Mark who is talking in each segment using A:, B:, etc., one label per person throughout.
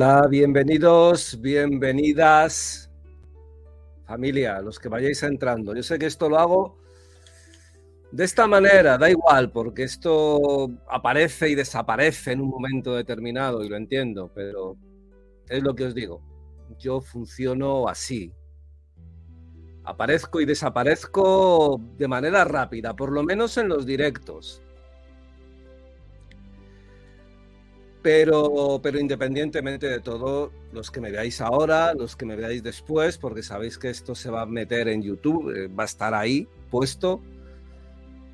A: Hola, bienvenidos, bienvenidas, familia, los que vayáis entrando. Yo sé que esto lo hago de esta manera, da igual, porque esto aparece y desaparece en un momento determinado, y lo entiendo, pero es lo que os digo. Yo funciono así. Aparezco y desaparezco de manera rápida, por lo menos en los directos. Pero, pero independientemente de todo, los que me veáis ahora, los que me veáis después, porque sabéis que esto se va a meter en YouTube, eh, va a estar ahí puesto.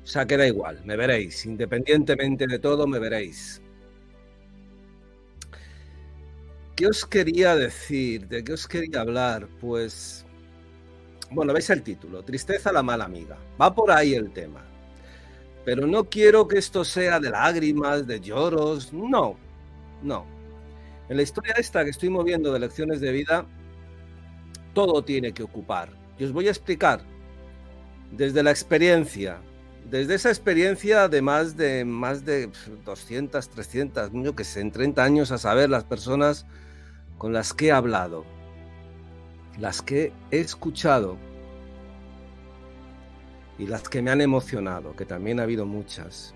A: O sea, que da igual, me veréis. Independientemente de todo, me veréis. ¿Qué os quería decir? ¿De qué os quería hablar? Pues, bueno, veis el título, Tristeza la mala amiga. Va por ahí el tema. Pero no quiero que esto sea de lágrimas, de lloros, no, no. En la historia esta que estoy moviendo de lecciones de vida, todo tiene que ocupar. Y os voy a explicar desde la experiencia, desde esa experiencia de más de más de 200, 300, yo que sé, en 30 años a saber las personas con las que he hablado, las que he escuchado y las que me han emocionado, que también ha habido muchas,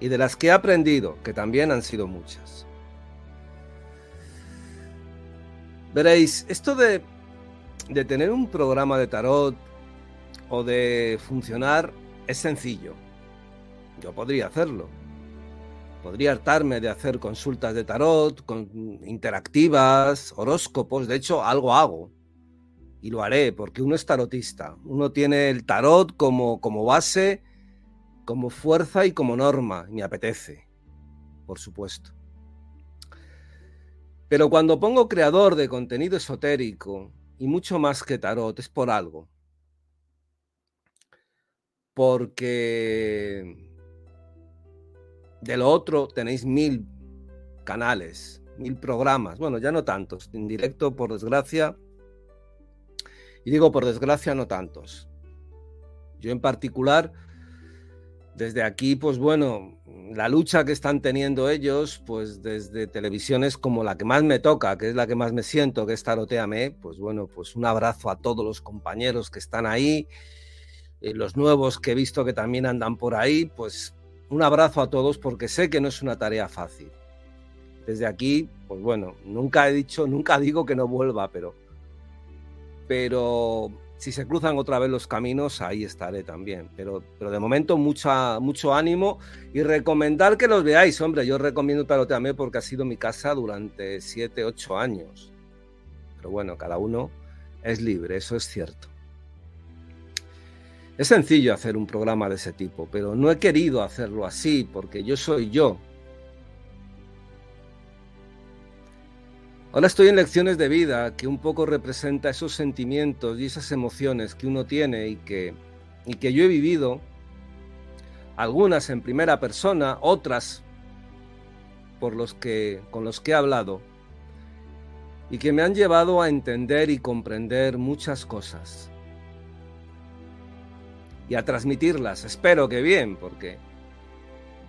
A: y de las que he aprendido, que también han sido muchas. Veréis, esto de, de tener un programa de tarot o de funcionar es sencillo. Yo podría hacerlo. Podría hartarme de hacer consultas de tarot, con, interactivas, horóscopos. De hecho, algo hago. Y lo haré, porque uno es tarotista. Uno tiene el tarot como, como base, como fuerza y como norma. Me apetece, por supuesto. Pero cuando pongo creador de contenido esotérico, y mucho más que tarot, es por algo. Porque de lo otro tenéis mil canales, mil programas, bueno, ya no tantos, en directo por desgracia, y digo por desgracia no tantos. Yo en particular, desde aquí, pues bueno, la lucha que están teniendo ellos, pues desde televisiones como la que más me toca, que es la que más me siento, que es Taroteame, pues bueno, pues un abrazo a todos los compañeros que están ahí eh, los nuevos que he visto que también andan por ahí, pues un abrazo a todos porque sé que no es una tarea fácil. Desde aquí, pues bueno, nunca he dicho, nunca digo que no vuelva, pero, pero si se cruzan otra vez los caminos, ahí estaré también. Pero, pero de momento mucha, mucho ánimo y recomendar que los veáis, hombre, yo recomiendo Taroteame porque ha sido mi casa durante 7, 8 años. Pero bueno, cada uno es libre, eso es cierto. Es sencillo hacer un programa de ese tipo, pero no he querido hacerlo así porque yo soy yo. Ahora estoy en lecciones de vida que un poco representa esos sentimientos y esas emociones que uno tiene y que, y que yo he vivido, algunas en primera persona, otras por los que, con los que he hablado, y que me han llevado a entender y comprender muchas cosas y a transmitirlas. Espero que bien, porque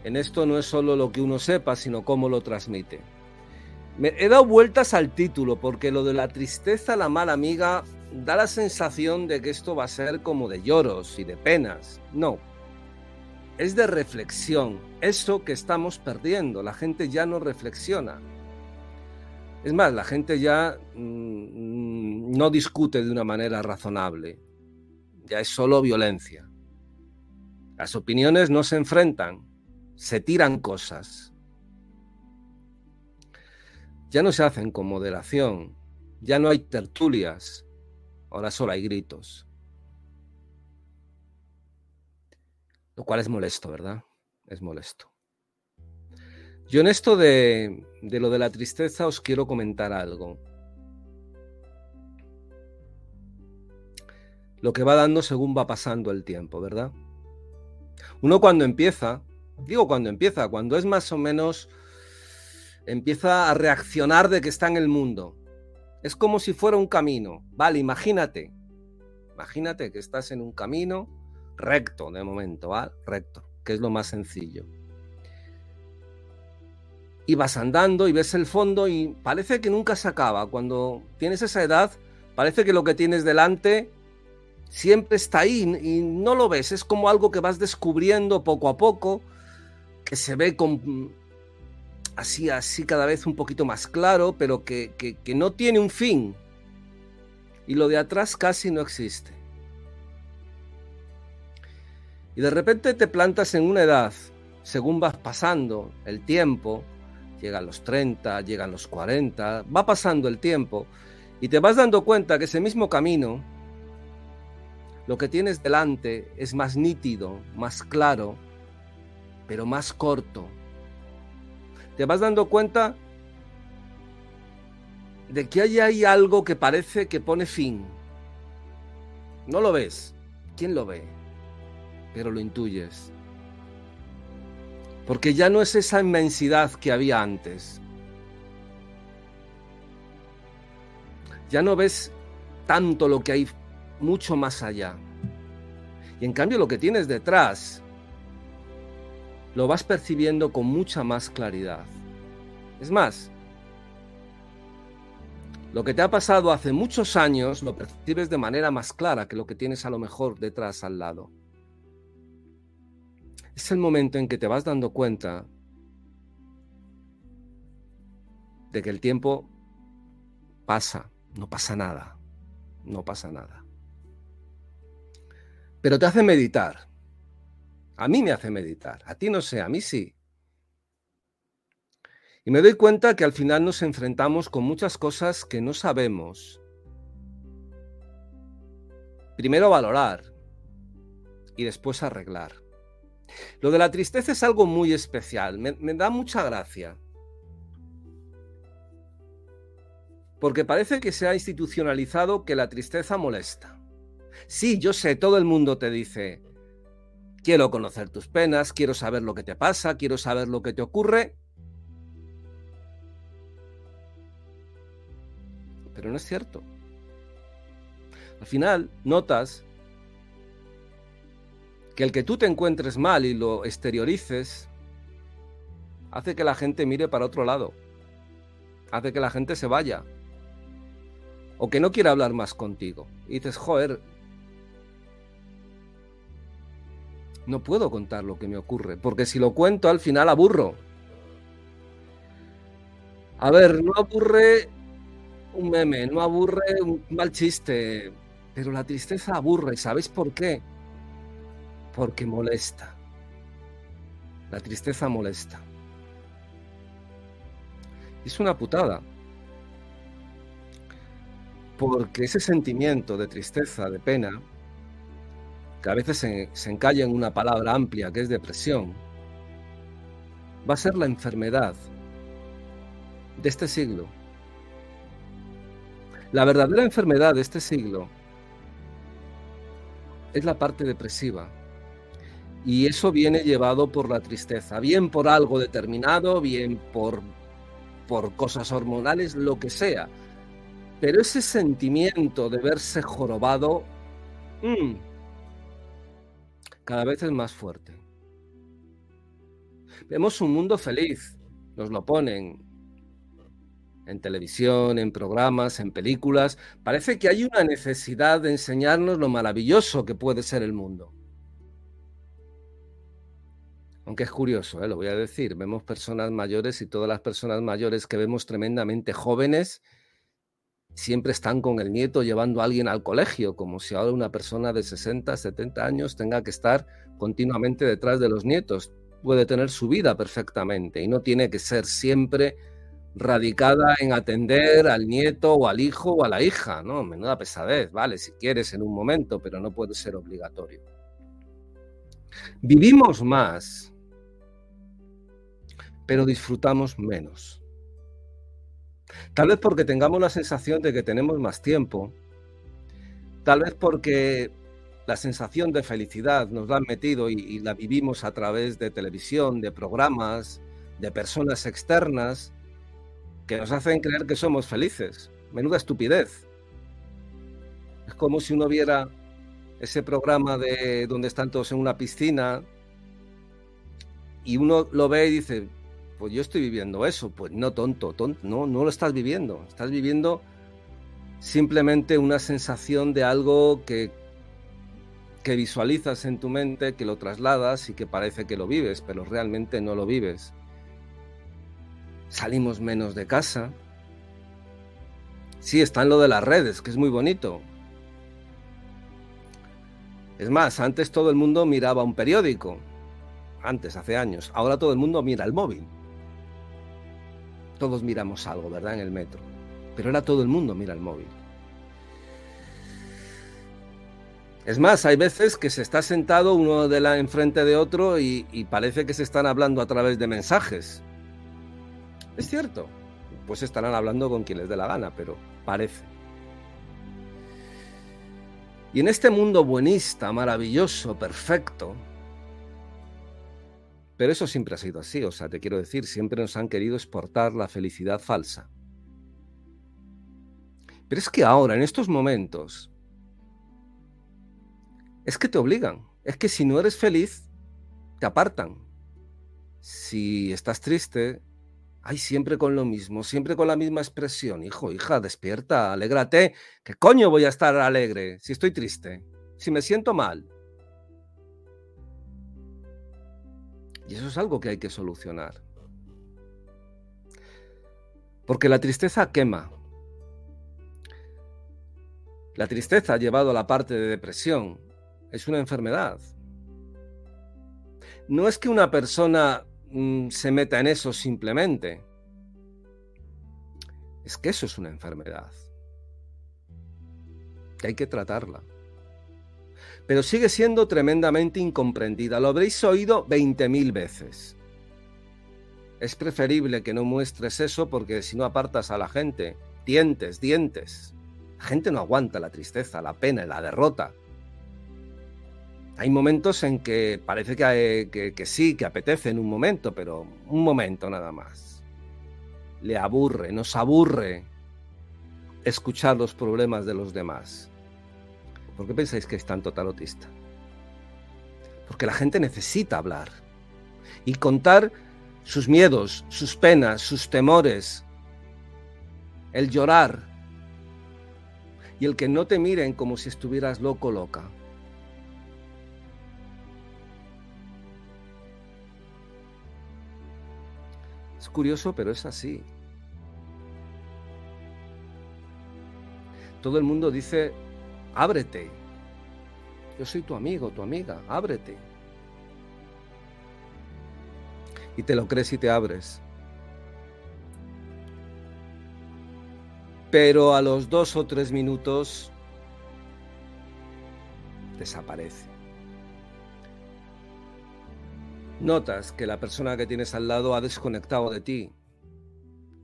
A: en esto no es solo lo que uno sepa, sino cómo lo transmite. Me he dado vueltas al título porque lo de la tristeza, la mala amiga, da la sensación de que esto va a ser como de lloros y de penas. No, es de reflexión. Eso que estamos perdiendo, la gente ya no reflexiona. Es más, la gente ya mm, no discute de una manera razonable. Ya es solo violencia. Las opiniones no se enfrentan, se tiran cosas. Ya no se hacen con moderación, ya no hay tertulias, ahora solo hay gritos. Lo cual es molesto, ¿verdad? Es molesto. Yo en esto de, de lo de la tristeza os quiero comentar algo. Lo que va dando según va pasando el tiempo, ¿verdad? Uno cuando empieza, digo cuando empieza, cuando es más o menos, empieza a reaccionar de que está en el mundo. Es como si fuera un camino. Vale, imagínate. Imagínate que estás en un camino recto de momento, ¿vale? Recto, que es lo más sencillo. Y vas andando y ves el fondo y parece que nunca se acaba. Cuando tienes esa edad, parece que lo que tienes delante siempre está ahí y no lo ves, es como algo que vas descubriendo poco a poco, que se ve con, así, así cada vez un poquito más claro, pero que, que no tiene un fin. Y lo de atrás casi no existe. Y de repente te plantas en una edad, según vas pasando el tiempo, llegan los 30, llegan los 40, va pasando el tiempo, y te vas dando cuenta que ese mismo camino, lo que tienes delante es más nítido, más claro, pero más corto. Te vas dando cuenta de que hay ahí algo que parece que pone fin. No lo ves. ¿Quién lo ve? Pero lo intuyes. Porque ya no es esa inmensidad que había antes. Ya no ves tanto lo que hay mucho más allá. Y en cambio lo que tienes detrás lo vas percibiendo con mucha más claridad. Es más, lo que te ha pasado hace muchos años lo percibes de manera más clara que lo que tienes a lo mejor detrás al lado. Es el momento en que te vas dando cuenta de que el tiempo pasa, no pasa nada, no pasa nada pero te hace meditar. A mí me hace meditar, a ti no sé, a mí sí. Y me doy cuenta que al final nos enfrentamos con muchas cosas que no sabemos. Primero valorar y después arreglar. Lo de la tristeza es algo muy especial, me, da mucha gracia. Porque parece que se ha institucionalizado que la tristeza molesta. Sí, yo sé, todo el mundo te dice, quiero conocer tus penas, quiero saber lo que te pasa, quiero saber lo que te ocurre. Pero no es cierto. Al final, notas que el que tú te encuentres mal y lo exteriorices hace que la gente mire para otro lado, hace que la gente se vaya o que no quiera hablar más contigo. Y dices, joder, no puedo contar lo que me ocurre, porque si lo cuento al final aburro. A ver, no aburre un meme, no aburre un mal chiste, pero la tristeza aburre. ¿Sabéis por qué? Porque molesta. La tristeza molesta. Es una putada. Porque ese sentimiento de tristeza, de pena, que a veces se, encalla en una palabra amplia que es depresión, va a ser la enfermedad de este siglo. La verdadera enfermedad de este siglo es la parte depresiva. Y eso viene llevado por la tristeza, bien por algo determinado, bien por, por cosas hormonales, lo que sea. Pero ese sentimiento de verse jorobado mm, cada vez es más fuerte. Vemos un mundo feliz, nos lo ponen en televisión, en programas, en películas. Parece que hay una necesidad de enseñarnos lo maravilloso que puede ser el mundo. Aunque es curioso, ¿eh? lo voy a decir, vemos personas mayores y todas las personas mayores que vemos tremendamente jóvenes siempre están con el nieto llevando a alguien al colegio, como si ahora una persona de 60, 70 años tenga que estar continuamente detrás de los nietos. Puede tener su vida perfectamente y no tiene que ser siempre radicada en atender al nieto o al hijo o a la hija, ¿no? Menuda pesadez, vale, si quieres en un momento, pero no puede ser obligatorio. Vivimos más, pero disfrutamos menos. Tal vez porque tengamos la sensación de que tenemos más tiempo, tal vez porque la sensación de felicidad nos la han metido y, la vivimos a través de televisión, de programas, de personas externas que nos hacen creer que somos felices. Menuda estupidez. Es como si uno viera ese programa de donde están todos en una piscina y uno lo ve y dice, pues yo estoy viviendo eso. Pues no, tonto, tonto, no, no lo estás viviendo. Estás viviendo simplemente una sensación de algo que, que visualizas en tu mente, que lo trasladas y que parece que lo vives, pero realmente no lo vives. Salimos menos de casa. Sí, está en lo de las redes, que es muy bonito. Es más, antes todo el mundo miraba un periódico. Antes, hace años. Ahora todo el mundo mira el móvil. Todos miramos algo, ¿verdad? En el metro. Pero ahora todo el mundo mira el móvil. Es más, hay veces que se está sentado uno de la enfrente de otro y, y, parece que se están hablando a través de mensajes. Es cierto, pues estarán hablando con quien les dé la gana, pero parece. Y en este mundo buenista, maravilloso, perfecto, pero eso siempre ha sido así, o sea, te quiero decir, siempre nos han querido exportar la felicidad falsa. Pero es que ahora, en estos momentos, es que te obligan. Es que si no eres feliz, te apartan. Si estás triste, ay, siempre con lo mismo, siempre con la misma expresión. Hijo, hija, despierta, alégrate. ¿Qué coño voy a estar alegre si estoy triste? Si me siento mal. Y eso es algo que hay que solucionar. Porque la tristeza quema. La tristeza llevado a la parte de depresión es una enfermedad. No es que una persona mm, se meta en eso simplemente. Es que eso es una enfermedad. Que hay que tratarla pero sigue siendo tremendamente incomprendida. Lo habréis oído 20.000 veces. Es preferible que no muestres eso porque si no apartas a la gente. Dientes, dientes. La gente no aguanta la tristeza, la pena y la derrota. Hay momentos en que parece que, que sí, que apetece en un momento, pero un momento nada más. Le aburre, nos aburre escuchar los problemas de los demás. ¿Por qué pensáis que es tan total autista? Porque la gente necesita hablar y contar sus miedos, sus penas, sus temores, el llorar y el que no te miren como si estuvieras loco loca. Es curioso, pero es así. Todo el mundo dice ábrete. Yo soy tu amigo, tu amiga, ábrete. Y te lo crees y te abres. Pero a los dos o tres minutos desaparece. Notas que la persona que tienes al lado ha desconectado de ti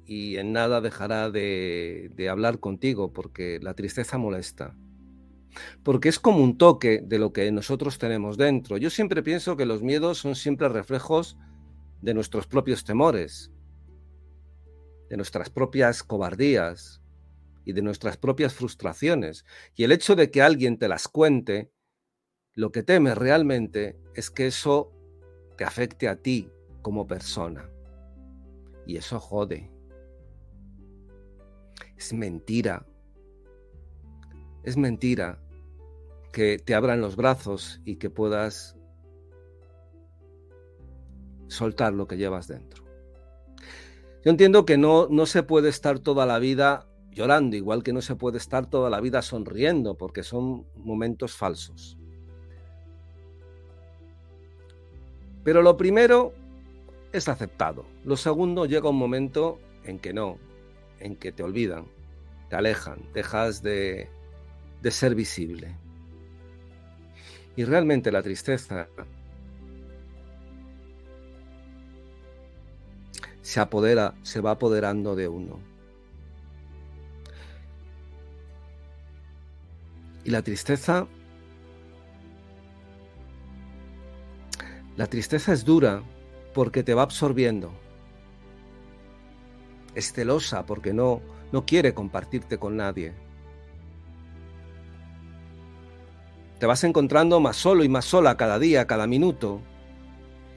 A: y en nada dejará de, de hablar contigo porque la tristeza molesta porque es como un toque de lo que nosotros tenemos dentro. Yo siempre pienso que los miedos son siempre reflejos de nuestros propios temores, de nuestras propias cobardías, y de nuestras propias frustraciones. Y el hecho de que alguien te las cuente, lo que temes realmente es que eso te afecte a ti como persona. Y eso jode. Es mentira. Es mentira que te abran los brazos y que puedas soltar lo que llevas dentro. Yo entiendo que no, no se puede estar toda la vida llorando, igual que no se puede estar toda la vida sonriendo, porque son momentos falsos. Pero lo primero es aceptado. Lo segundo llega un momento en que no, en que te olvidan, te alejan, dejas de, de ser visible. Y realmente la tristeza se apodera, se va apoderando de uno. Y la tristeza, la tristeza es dura porque te va absorbiendo. Es celosa porque no, no quiere compartirte con nadie. Te vas encontrando más solo y más sola cada día, cada minuto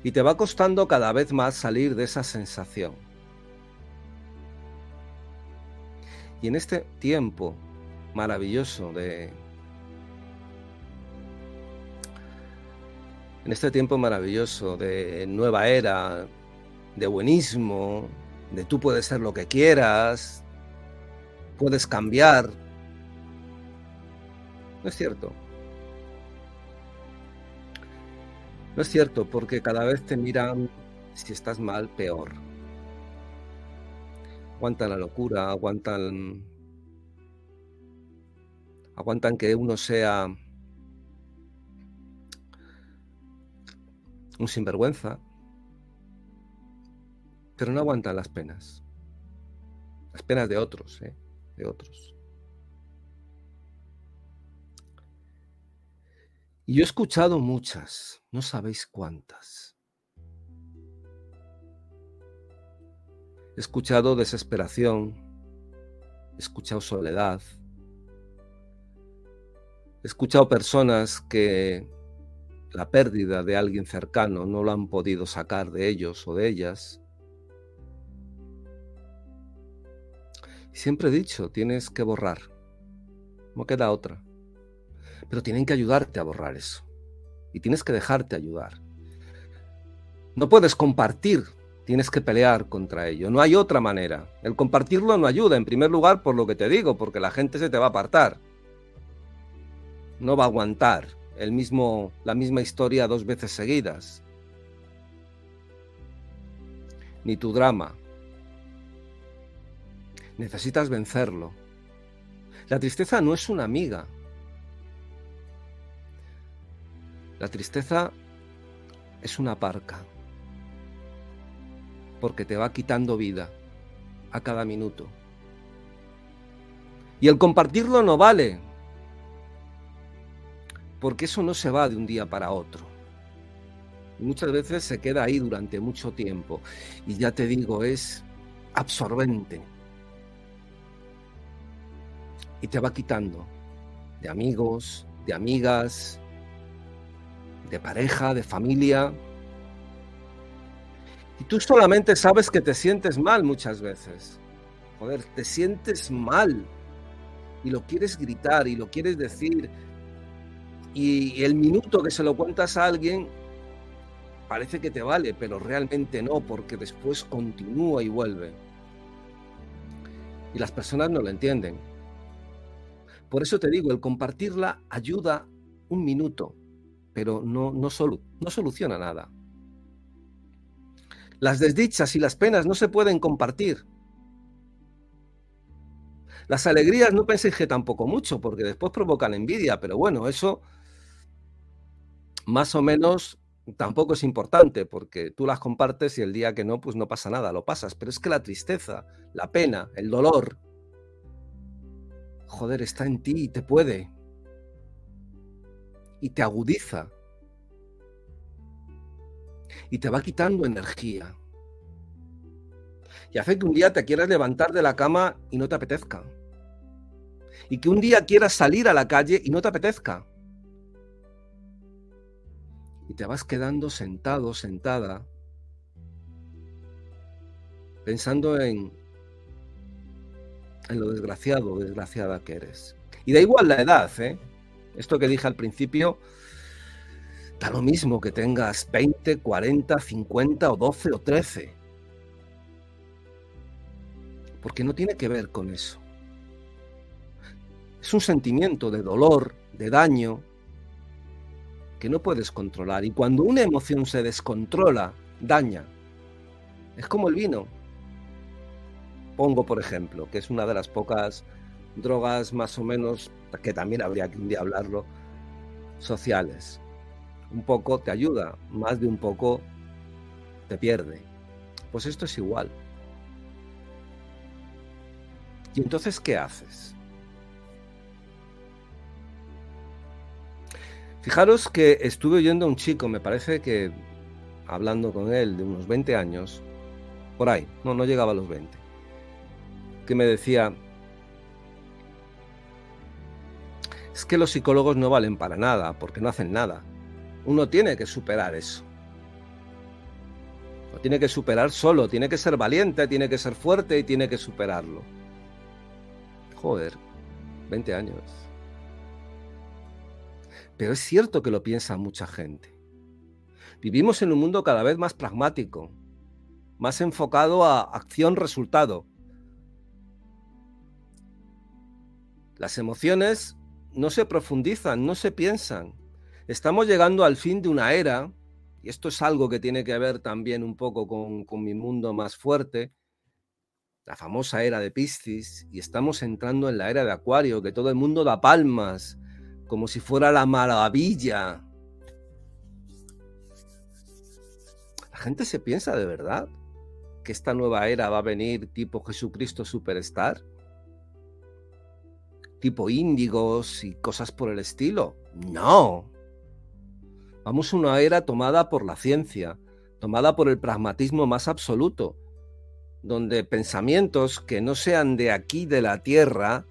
A: y te va costando cada vez más salir de esa sensación. Y en este tiempo maravilloso de... En este tiempo maravilloso de nueva era, de buenismo, de tú puedes ser lo que quieras, puedes cambiar. No es cierto. No es cierto, porque cada vez te miran, si estás mal, peor. Aguantan la locura, aguantan. Aguantan que uno sea un sinvergüenza, pero no aguantan las penas. Las penas de otros, ¿eh? de otros. Y yo he escuchado muchas, no sabéis cuántas. He escuchado desesperación, he escuchado soledad, he escuchado personas que la pérdida de alguien cercano no lo han podido sacar de ellos o de ellas. siempre he dicho, tienes que borrar, no queda otra pero tienen que ayudarte a borrar eso. Y tienes que dejarte ayudar. No puedes compartir, tienes que pelear contra ello. No hay otra manera. El compartirlo no ayuda, en primer lugar, por lo que te digo, porque la gente se te va a apartar. No va a aguantar el mismo, la misma historia dos veces seguidas. Ni tu drama. Necesitas vencerlo. La tristeza no es una amiga, La tristeza es una parca, porque te va quitando vida a cada minuto. Y el compartirlo no vale, porque eso no se va de un día para otro. muchas veces se queda ahí durante mucho tiempo. Y ya te digo, es absorbente. Y te va quitando de amigos, de amigas, de pareja, de familia. Y tú solamente sabes que te sientes mal muchas veces. Joder, te sientes mal. Y lo quieres gritar y lo quieres decir. Y el minuto que se lo cuentas a alguien parece que te vale, pero realmente no, porque después continúa y vuelve. Y las personas no lo entienden. Por eso te digo, el compartirla ayuda un minuto, pero no, no, no soluciona nada. Las desdichas y las penas no se pueden compartir. Las alegrías no penséis que tampoco mucho, porque después provocan envidia, pero bueno, eso más o menos tampoco es importante, porque tú las compartes y el día que no, pues no pasa nada, lo pasas. Pero es que la tristeza, la pena, el dolor, joder, está en ti y te puede y te agudiza y te va quitando energía. Y hace que un día te quieras levantar de la cama y no te apetezca. Y que un día quieras salir a la calle y no te apetezca. Y te vas quedando sentado, sentada, pensando en, en lo desgraciado desgraciada que eres. Y da igual la edad, ¿eh? Esto que dije al principio, da lo mismo que tengas 20, 40, 50 o 12 o 13. Porque no tiene que ver con eso. Es un sentimiento de dolor, de daño, que no puedes controlar. Y cuando una emoción se descontrola, daña. Es como el vino. Pongo, por ejemplo, que es una de las pocas drogas más o menos, que también habría que un día hablarlo, sociales. Un poco te ayuda, más de un poco te pierde. Pues esto es igual. ¿Y entonces qué haces? Fijaros que estuve oyendo a un chico, me parece que hablando con él de unos 20 años, por ahí, no, no llegaba a los 20, que me decía, es que los psicólogos no valen para nada, porque no hacen nada. Uno tiene que superar eso. Lo tiene que superar solo, tiene que ser valiente, tiene que ser fuerte y tiene que superarlo. Joder, 20 años. Pero es cierto que lo piensa mucha gente. Vivimos en un mundo cada vez más pragmático, más enfocado a acción-resultado. Las emociones no se profundizan, no se piensan. Estamos llegando al fin de una era, y esto es algo que tiene que ver también un poco con, mi mundo más fuerte, la famosa era de Piscis, y estamos entrando en la era de Acuario, que todo el mundo da palmas, como si fuera la maravilla. La gente se piensa de verdad que esta nueva era va a venir tipo Jesucristo Superstar tipo índigos y cosas por el estilo. No. Vamos a una era tomada por la ciencia, tomada por el pragmatismo más absoluto, donde pensamientos que no sean de aquí, de la Tierra,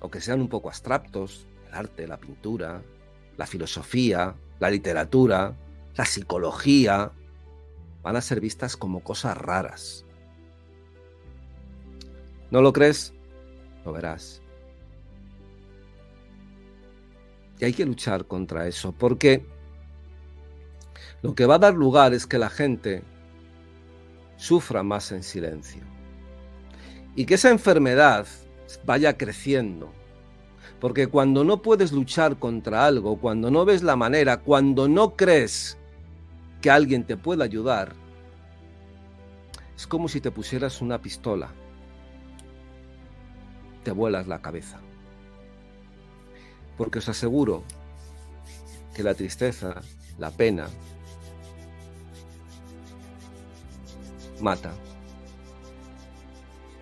A: o que sean un poco abstractos, el arte, la pintura, la filosofía, la literatura, la psicología, van a ser vistas como cosas raras, ¿No lo crees? Lo verás. Y hay que luchar contra eso, porque lo que va a dar lugar es que la gente sufra más en silencio. Y que esa enfermedad vaya creciendo. Porque cuando no puedes luchar contra algo, cuando no ves la manera, cuando no crees que alguien te pueda ayudar, es como si te pusieras una pistola te vuelas la cabeza. Porque os aseguro que la tristeza, la pena, mata.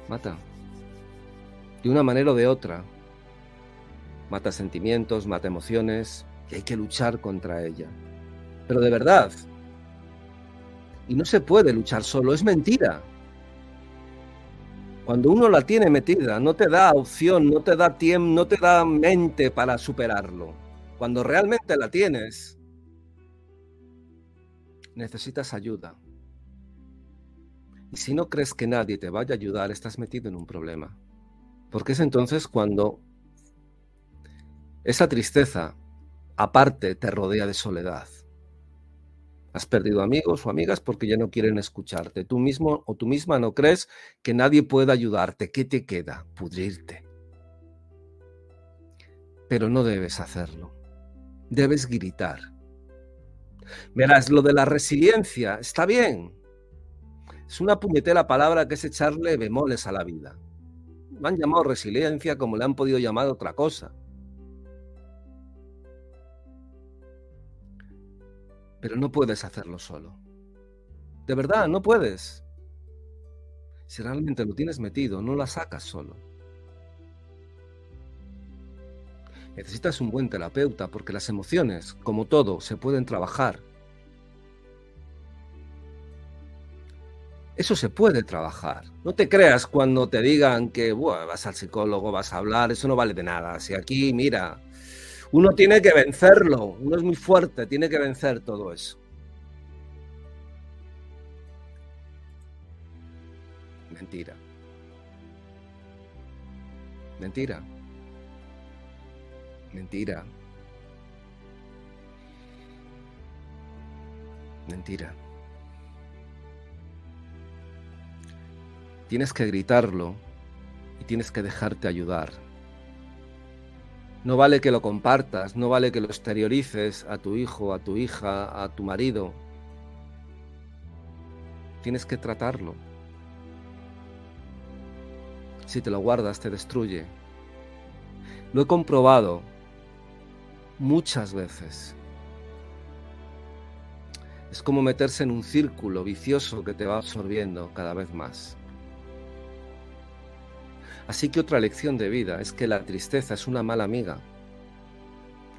A: Mata. De una manera o de otra. Mata sentimientos, mata emociones y hay que luchar contra ella. Pero de verdad. Y no se puede luchar solo, es mentira. Cuando uno la tiene metida, no te da opción, no te da tiempo, no te da mente para superarlo. Cuando realmente la tienes, necesitas ayuda. Y si no crees que nadie te vaya a ayudar, estás metido en un problema. Porque es entonces cuando esa tristeza, aparte, te rodea de soledad. Has perdido amigos o amigas porque ya no quieren escucharte. Tú mismo o tú misma no crees que nadie pueda ayudarte. ¿Qué te queda? Pudrirte. Pero no debes hacerlo. Debes gritar. Verás, lo de la resiliencia está bien. Es una puñetera palabra que es echarle bemoles a la vida. Me han llamado resiliencia como le han podido llamar otra cosa. Pero no puedes hacerlo solo. De verdad, no puedes. Si realmente lo tienes metido, no la sacas solo. Necesitas un buen terapeuta porque las emociones, como todo, se pueden trabajar. Eso se puede trabajar. No te creas cuando te digan que vas al psicólogo, vas a hablar, eso no vale de nada. Si aquí, mira, uno tiene que vencerlo, uno es muy fuerte, tiene que vencer todo eso. Mentira. Mentira. Mentira. Mentira. Tienes que gritarlo y tienes que dejarte ayudar. No vale que lo compartas, no vale que lo exteriorices a tu hijo, a tu hija, a tu marido. Tienes que tratarlo. Si te lo guardas, te destruye. Lo he comprobado muchas veces. Es como meterse en un círculo vicioso que te va absorbiendo cada vez más. Así que otra lección de vida es que la tristeza es una mala amiga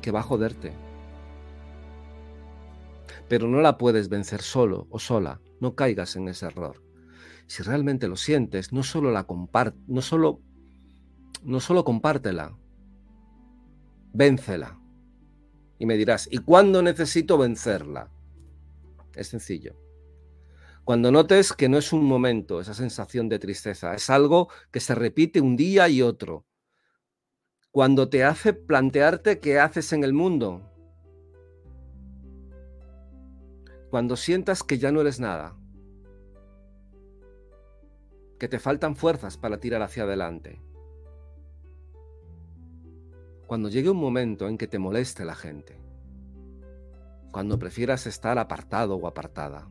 A: que va a joderte. Pero no la puedes vencer solo o sola, no caigas en ese error. Si realmente lo sientes, no solo la comparte, no solo no solo compártela, véncela. Y me dirás, ¿y cuándo necesito vencerla? Es sencillo. Cuando notes que no es un momento esa sensación de tristeza, es algo que se repite un día y otro. Cuando te hace plantearte qué haces en el mundo. Cuando sientas que ya no eres nada. Que te faltan fuerzas para tirar hacia adelante. Cuando llegue un momento en que te moleste la gente. Cuando prefieras estar apartado o apartada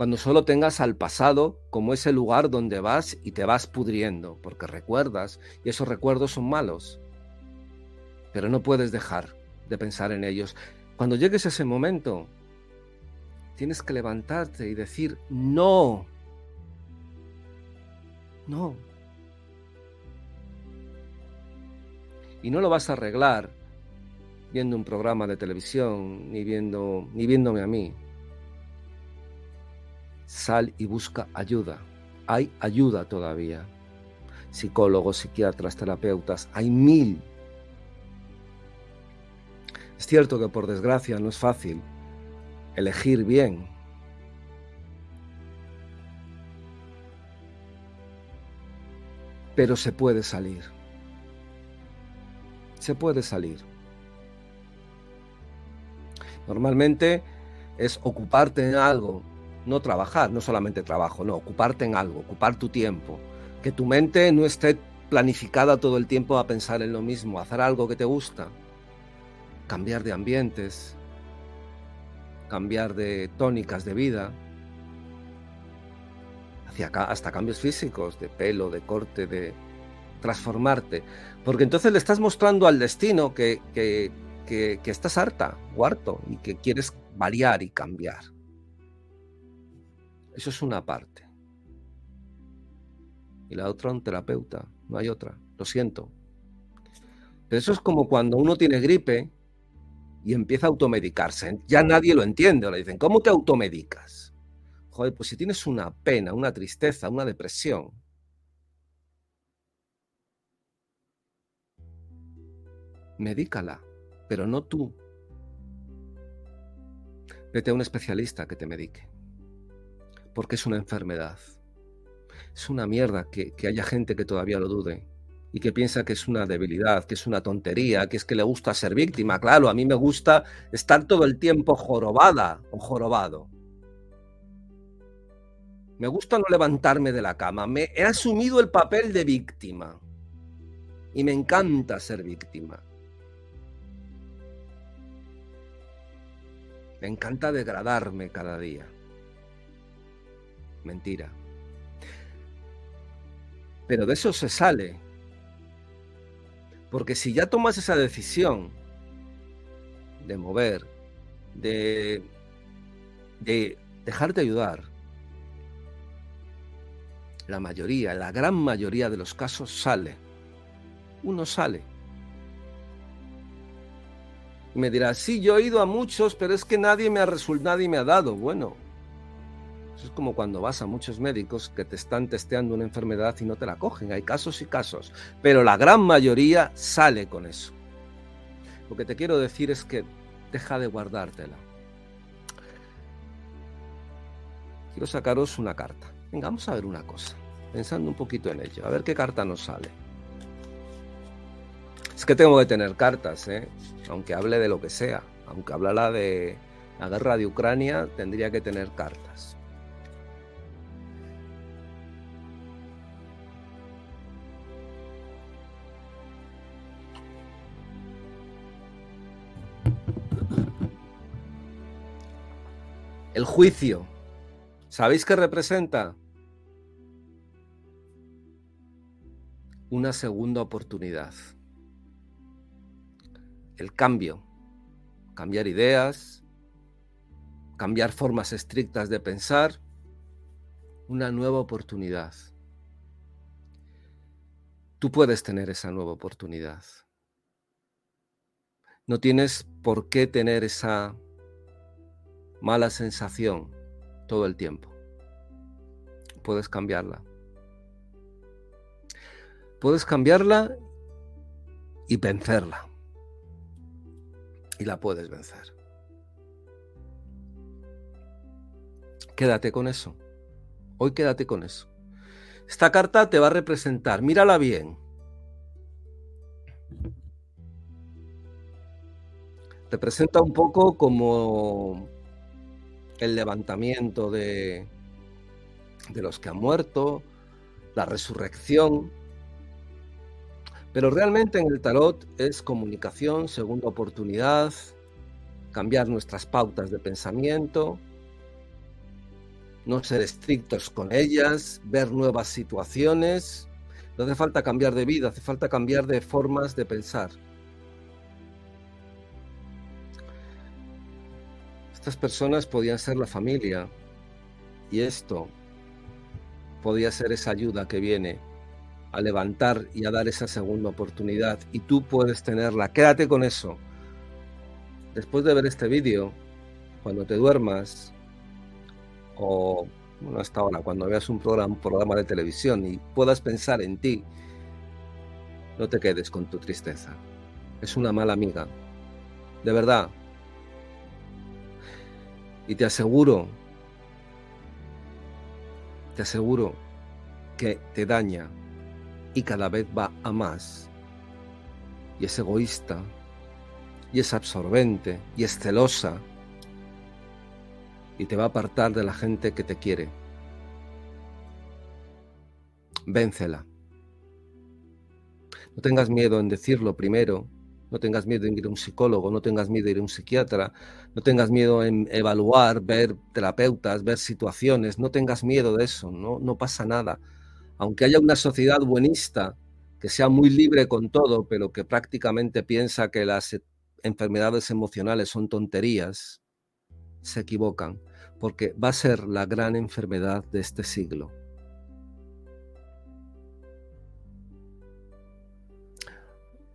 A: cuando solo tengas al pasado como ese lugar donde vas y te vas pudriendo, porque recuerdas y esos recuerdos son malos. Pero no puedes dejar de pensar en ellos. Cuando llegues a ese momento, tienes que levantarte y decir, no, no. Y no lo vas a arreglar viendo un programa de televisión, ni viendo, ni viéndome a mí sal y busca ayuda. Hay ayuda todavía. Psicólogos, psiquiatras, terapeutas, hay mil. Es cierto que por desgracia no es fácil elegir bien. Pero se puede salir. Se puede salir. Normalmente es ocuparte en algo no trabajar, no solamente trabajo, no, ocuparte en algo, ocupar tu tiempo, que tu mente no esté planificada todo el tiempo a pensar en lo mismo, hacer algo que te gusta, cambiar de ambientes, cambiar de tónicas de vida, hacia acá, hasta cambios físicos, de pelo, de corte, de transformarte, porque entonces le estás mostrando al destino que, que, que estás harta o harto y que quieres variar y cambiar. Eso es una parte. Y la otra un terapeuta, no hay otra, lo siento. Pero eso es como cuando uno tiene gripe y empieza a automedicarse. Ya nadie lo entiende. Le dicen, ¿cómo te automedicas? Joder, pues si tienes una pena, una tristeza, una depresión, medícala, pero no tú. Vete a un especialista que te medique porque es una enfermedad. Es una mierda que, haya gente que todavía lo dude y que piensa que es una debilidad, que es una tontería, que es que le gusta ser víctima. Claro, a mí me gusta estar todo el tiempo jorobada o jorobado. Me gusta no levantarme de la cama. Me he asumido el papel de víctima. Y me encanta ser víctima. Me encanta degradarme cada día. Mentira. Pero de eso se sale. Porque si ya tomas esa decisión de mover, de, de dejarte ayudar, la mayoría, la gran mayoría de los casos sale. Uno sale. Me dirás, sí, yo he ido a muchos, pero es que nadie me ha resultado, nadie me ha dado. Bueno, eso es como cuando vas a muchos médicos que te están testeando una enfermedad y no te la cogen. Hay casos y casos, pero la gran mayoría sale con eso. Lo que te quiero decir es que deja de guardártela. Quiero sacaros una carta. Venga, vamos a ver una cosa, pensando un poquito en ello, a ver qué carta nos sale. Es que tengo que tener cartas, ¿eh? aunque hable de lo que sea. Aunque hablara de la guerra de Ucrania, tendría que tener cartas. El juicio. ¿Sabéis qué representa? Una segunda oportunidad el cambio, cambiar ideas, cambiar formas estrictas de pensar, una nueva oportunidad. Tú puedes tener esa nueva oportunidad. No tienes por qué tener esa mala sensación todo el tiempo. Puedes cambiarla. Puedes cambiarla y vencerla y la puedes vencer. Quédate con eso. Hoy quédate con eso. Esta carta te va a representar, mírala bien. Representa un poco como el levantamiento de, de los que han muerto, la resurrección, pero realmente en el tarot es comunicación, segunda oportunidad, cambiar nuestras pautas de pensamiento, no ser estrictos con ellas, ver nuevas situaciones. No hace falta cambiar de vida, hace falta cambiar de formas de pensar. Estas personas podían ser la familia y esto podía ser esa ayuda que viene a levantar y a dar esa segunda oportunidad y tú puedes tenerla. Quédate con eso. Después de ver este vídeo, cuando te duermas o bueno, hasta ahora, cuando veas un programa, un programa de televisión y puedas pensar en ti, no te quedes con tu tristeza. Es una mala amiga. De verdad. Y te aseguro, te aseguro que te daña y cada vez va a más. Y es egoísta, y es absorbente, y es celosa, y te va a apartar de la gente que te quiere. Véncela. No tengas miedo en decirlo primero, no tengas miedo en ir a un psicólogo, no tengas miedo en ir a un psiquiatra, no tengas miedo en evaluar, ver terapeutas, ver situaciones, no tengas miedo de eso, no, no pasa nada aunque haya una sociedad buenista que sea muy libre con todo, pero que prácticamente piensa que las e, enfermedades emocionales son tonterías, se equivocan, porque va a ser la gran enfermedad de este siglo.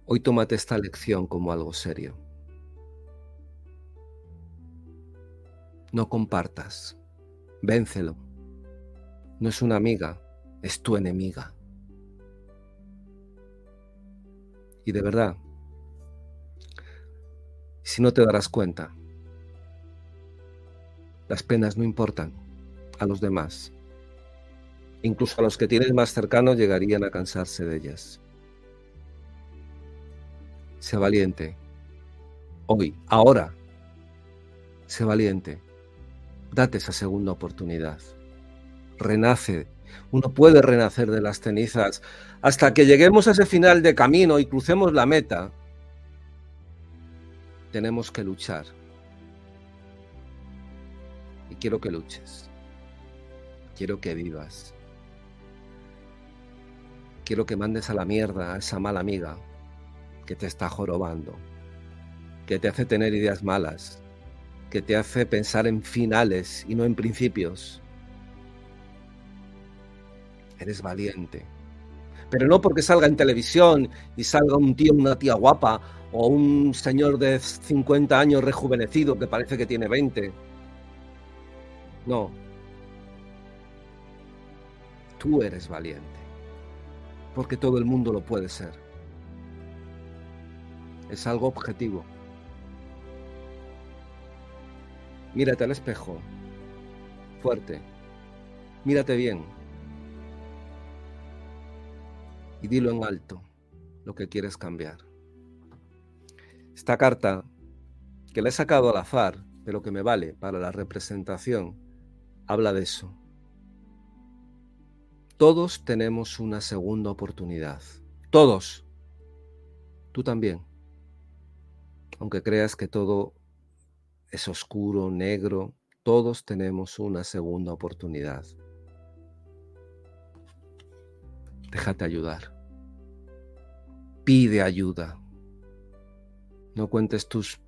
A: Hoy tómate esta lección como algo serio. No compartas, véncelo. No es una amiga, es tu enemiga. Y de verdad, si no te darás cuenta, las penas no importan a los demás. Incluso a los que tienes más cercanos llegarían a cansarse de ellas. Sé valiente. Hoy, ahora. Sé valiente. Date esa segunda oportunidad. Renace uno puede renacer de las cenizas. Hasta que lleguemos a ese final de camino y crucemos la meta, tenemos que luchar. Y quiero que luches. Quiero que vivas. Quiero que mandes a la mierda a esa mala amiga que te está jorobando, que te hace tener ideas malas, que te hace pensar en finales y no en principios eres valiente. Pero no porque salga en televisión y salga un tío, una tía guapa o un señor de 50 años rejuvenecido que parece que tiene 20. No. Tú eres valiente. Porque todo el mundo lo puede ser. Es algo objetivo. Mírate al espejo. Fuerte. Mírate bien. Y dilo en alto lo que quieres cambiar. Esta carta, que la he sacado al azar, pero que me vale para la representación, habla de eso. Todos tenemos una segunda oportunidad. Todos. Tú también. Aunque creas que todo es oscuro, negro, todos tenemos una segunda oportunidad. Déjate ayudar. Pide ayuda. No cuentes tus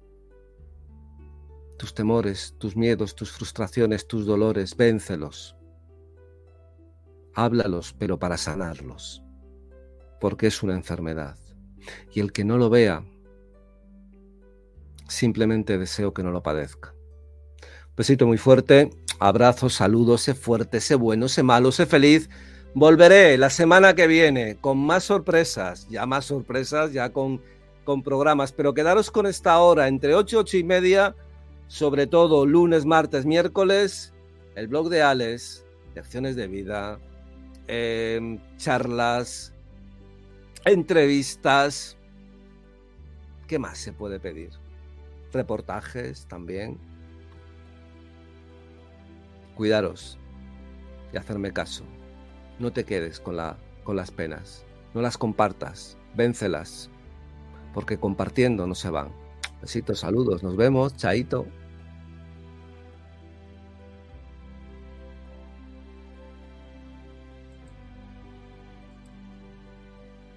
A: tus temores, tus miedos, tus frustraciones, tus dolores, véncelos. Háblalos, pero para sanarlos, porque es una enfermedad. Y el que no lo vea, simplemente deseo que no lo padezca. besito muy fuerte, abrazo, saludo, sé fuerte, sé bueno, sé malo, sé feliz. Volveré la semana que viene con más sorpresas, ya más sorpresas, ya con, con programas, pero quedaros con esta hora entre 8 y 8 y media, sobre todo lunes, martes, miércoles, el blog de Alex, lecciones de vida, em, charlas, entrevistas. ¿Qué más se puede pedir? Reportajes también. Cuidaros y hacerme caso. No te quedes con, la, con las penas. No las compartas. Véncelas. Porque compartiendo no se van. Besitos, saludos. Nos vemos. Chaito.